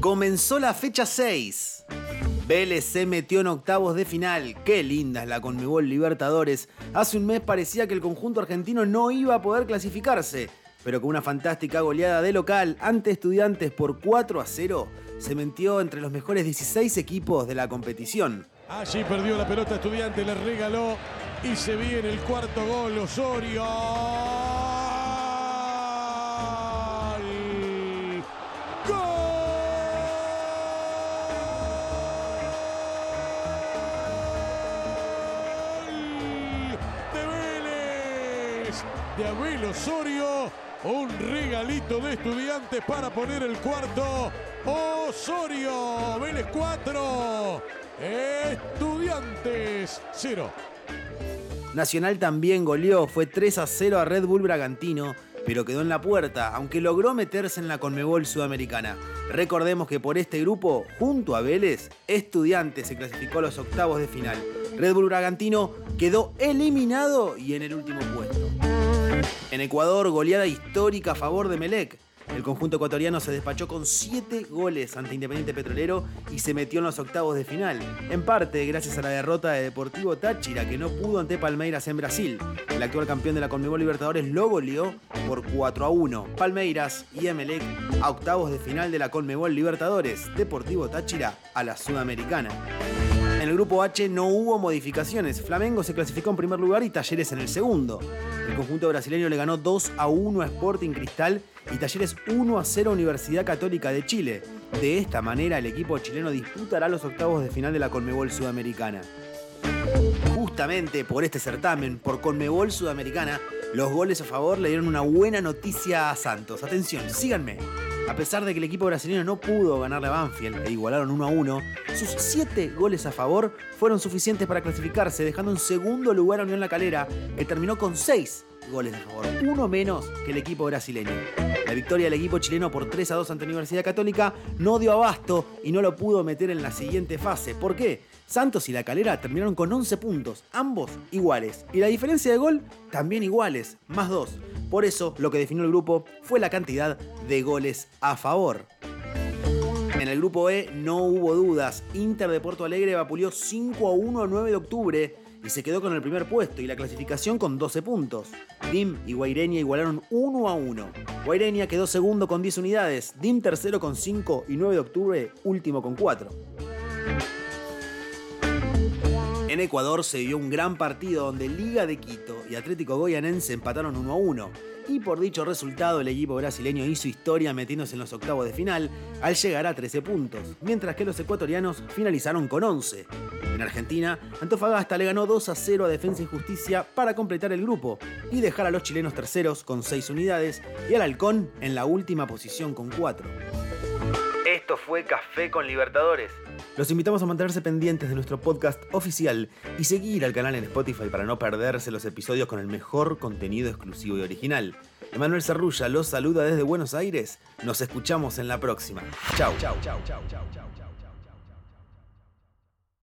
Comenzó la fecha 6. Vélez se metió en octavos de final. Qué linda es la Conmebol Libertadores. Hace un mes parecía que el conjunto argentino no iba a poder clasificarse, pero con una fantástica goleada de local ante estudiantes por 4 a 0, se metió entre los mejores 16 equipos de la competición. Allí perdió la pelota estudiante, le regaló y se viene el cuarto gol Osorio. De Abel Osorio. Un regalito de estudiantes para poner el cuarto. Osorio, Vélez 4, Estudiantes 0. Nacional también goleó, fue 3 a 0 a Red Bull Bragantino, pero quedó en la puerta, aunque logró meterse en la Conmebol Sudamericana. Recordemos que por este grupo, junto a Vélez, Estudiantes se clasificó a los octavos de final. Red Bull Bragantino quedó eliminado y en el último puesto. En Ecuador, goleada histórica a favor de Melec. El conjunto ecuatoriano se despachó con 7 goles ante Independiente Petrolero y se metió en los octavos de final, en parte gracias a la derrota de Deportivo Táchira que no pudo ante Palmeiras en Brasil. El actual campeón de la Conmebol Libertadores lo goleó por 4 a 1. Palmeiras y Emelec a octavos de final de la Conmebol Libertadores, Deportivo Táchira a la Sudamericana. Grupo H no hubo modificaciones. Flamengo se clasificó en primer lugar y Talleres en el segundo. El conjunto brasileño le ganó 2 a 1 a Sporting Cristal y Talleres 1 a 0 a Universidad Católica de Chile. De esta manera, el equipo chileno disputará los octavos de final de la Conmebol Sudamericana. Justamente por este certamen, por Conmebol Sudamericana, los goles a favor le dieron una buena noticia a Santos. Atención, síganme. A pesar de que el equipo brasileño no pudo ganarle a Banfield e igualaron 1 a 1, sus 7 goles a favor fueron suficientes para clasificarse, dejando en segundo lugar a Unión La Calera, que terminó con 6 goles a favor, uno menos que el equipo brasileño. La victoria del equipo chileno por 3 a 2 ante Universidad Católica no dio abasto y no lo pudo meter en la siguiente fase. ¿Por qué? Santos y La Calera terminaron con 11 puntos, ambos iguales. Y la diferencia de gol también iguales, más 2. Por eso, lo que definió el grupo fue la cantidad de goles a favor. En el grupo E no hubo dudas. Inter de Porto Alegre vapuleó 5 a 1 el 9 de octubre y se quedó con el primer puesto y la clasificación con 12 puntos. DIM y Guaireña igualaron 1 a 1. Guaireña quedó segundo con 10 unidades, DIM tercero con 5 y 9 de octubre último con 4. En Ecuador se dio un gran partido donde Liga de Quito y Atlético Goyanense empataron 1 a 1. Y por dicho resultado, el equipo brasileño hizo historia metiéndose en los octavos de final al llegar a 13 puntos, mientras que los ecuatorianos finalizaron con 11. En Argentina, Antofagasta le ganó 2 a 0 a Defensa y Justicia para completar el grupo y dejar a los chilenos terceros con 6 unidades y al Halcón en la última posición con 4. Esto fue Café con Libertadores. Los invitamos a mantenerse pendientes de nuestro podcast oficial y seguir al canal en Spotify para no perderse los episodios con el mejor contenido exclusivo y original. Emanuel Cerrulla los saluda desde Buenos Aires. Nos escuchamos en la próxima. Chau, chau, chau, chau, chau, chau.